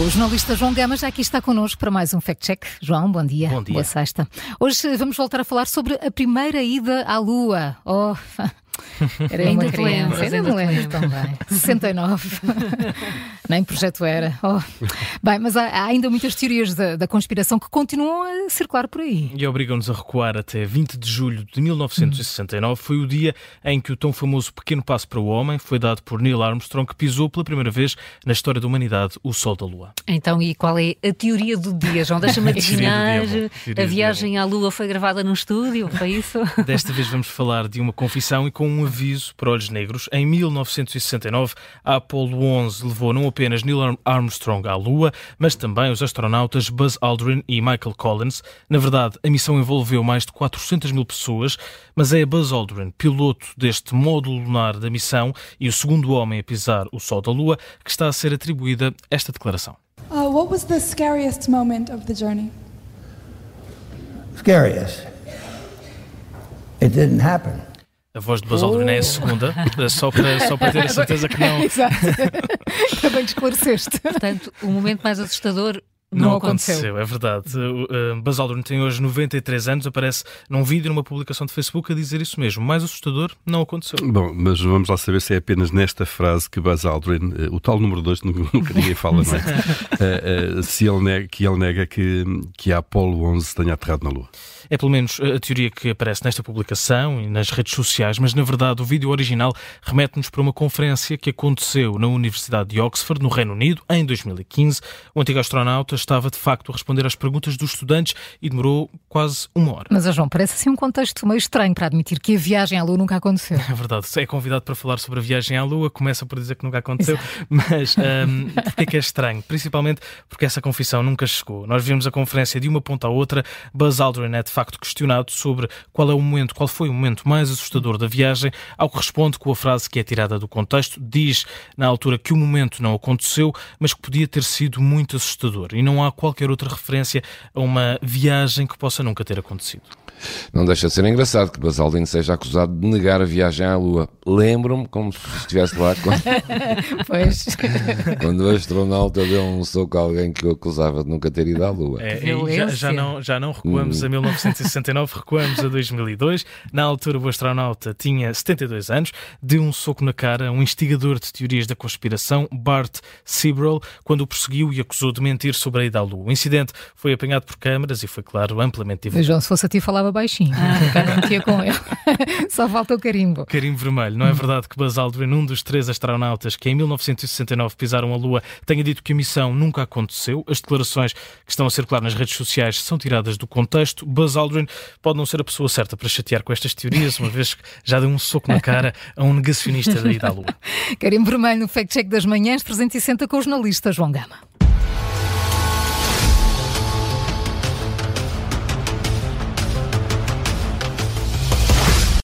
O jornalista João Gama já aqui está connosco para mais um Fact Check. João, bom dia. Bom dia. Boa sexta. Hoje vamos voltar a falar sobre a primeira ida à Lua. Oh, era Ainda uma criança, ainda me te lembro também. 69. Nem projeto era. Oh. Bem, mas há, há ainda muitas teorias da, da conspiração que continuam a circular por aí. E obrigam-nos a recuar até 20 de julho de 1969. Foi o dia em que o tão famoso Pequeno Passo para o Homem foi dado por Neil Armstrong, que pisou pela primeira vez na história da humanidade o Sol da Lua. Então, e qual é a teoria do dia, João? Deixa-me adivinhar. A viagem à Lua foi gravada num estúdio, foi isso? Desta vez vamos falar de uma confissão e com um aviso para olhos negros. Em 1969, a Apollo 11 levou não apenas Neil Armstrong à Lua, mas também os astronautas Buzz Aldrin e Michael Collins. Na verdade, a missão envolveu mais de 400 mil pessoas, mas é Buzz Aldrin, piloto deste módulo lunar da missão e o segundo homem a pisar o Sol da Lua, que está a ser atribuída esta declaração. Uh, what was the scariest moment of the journey? Scariest. It didn't happen. A voz de Buzz Aldrin é a segunda, só para, só para ter a certeza que não, Exato. Também te esclareceste. Portanto, o momento mais assustador Não, não, aconteceu. é verdade. Uh, Buzz Aldrin tem hoje 93 anos, aparece num vídeo, numa publicação de Facebook, a dizer isso mesmo. Mais assustador, não aconteceu. Bom, mas vamos lá saber se é apenas nesta frase que Buzz Aldrin, eh, o tal número 2, nunca ninguém fala, não é? Eh, eh, se ele nega, que ele nega que, que a Apollo 11 tenha aterrado na Lua. É pelo menos a teoria que aparece nesta publicação e nas redes sociais, mas na verdade o vídeo original remete-nos para uma conferência que aconteceu na Universidade de Oxford, no Reino Unido, em 2015. O antigo astronauta estava de facto a responder às perguntas dos estudantes e demorou quase uma hora. Mas, João, parece assim um contexto meio estranho para admitir que a viagem à Lua nunca aconteceu. É verdade, é convidado para falar sobre a viagem à Lua, começa por dizer que nunca aconteceu, mas um, porque é que é estranho? Principalmente porque essa confissão nunca chegou. Nós vimos a conferência de uma ponta à outra, Buzz Aldrin é de facto questionado sobre qual é o momento, qual foi o momento mais assustador da viagem, ao que responde com a frase que é tirada do contexto, diz na altura que o momento não aconteceu, mas que podia ter sido muito assustador e não há qualquer outra referência a uma viagem que possa nunca ter acontecido. Não deixa de ser engraçado que Buzz Aldrin seja acusado de negar a viagem à Lua. Lembro-me como se estivesse lá quando, Pois. quando o astronauta deu um soco a alguém que o acusava de nunca ter ido à Lua. É, já, já não, já não recuamos a 1969, recuamos a 2002. Na altura, o astronauta tinha 72 anos, deu um soco na cara a um instigador de teorias da conspiração, Bart Sibrel, quando o perseguiu e acusou de mentir sobre a ida à Lua. O incidente foi apanhado por câmaras e foi, claro, amplamente divulgado. João, se fosse a ti, falava baixinho. Cá não metia com ele. Só falta o carimbo. Carimbo vermelho. Não é verdade que Buzz Aldrin, um dos três astronautas que em 1969 pisaram a Lua, tenha dito que a missão nunca aconteceu. As declarações que estão a circular nas redes sociais são tiradas do contexto. Buzz Aldrin pode não ser a pessoa certa para chatear com estas teorias, uma vez que já deu um soco na cara a um negacionista da ida à Lua. Carimbo vermelho no Fact Check das Manhãs, 360 com o jornalista João Gama.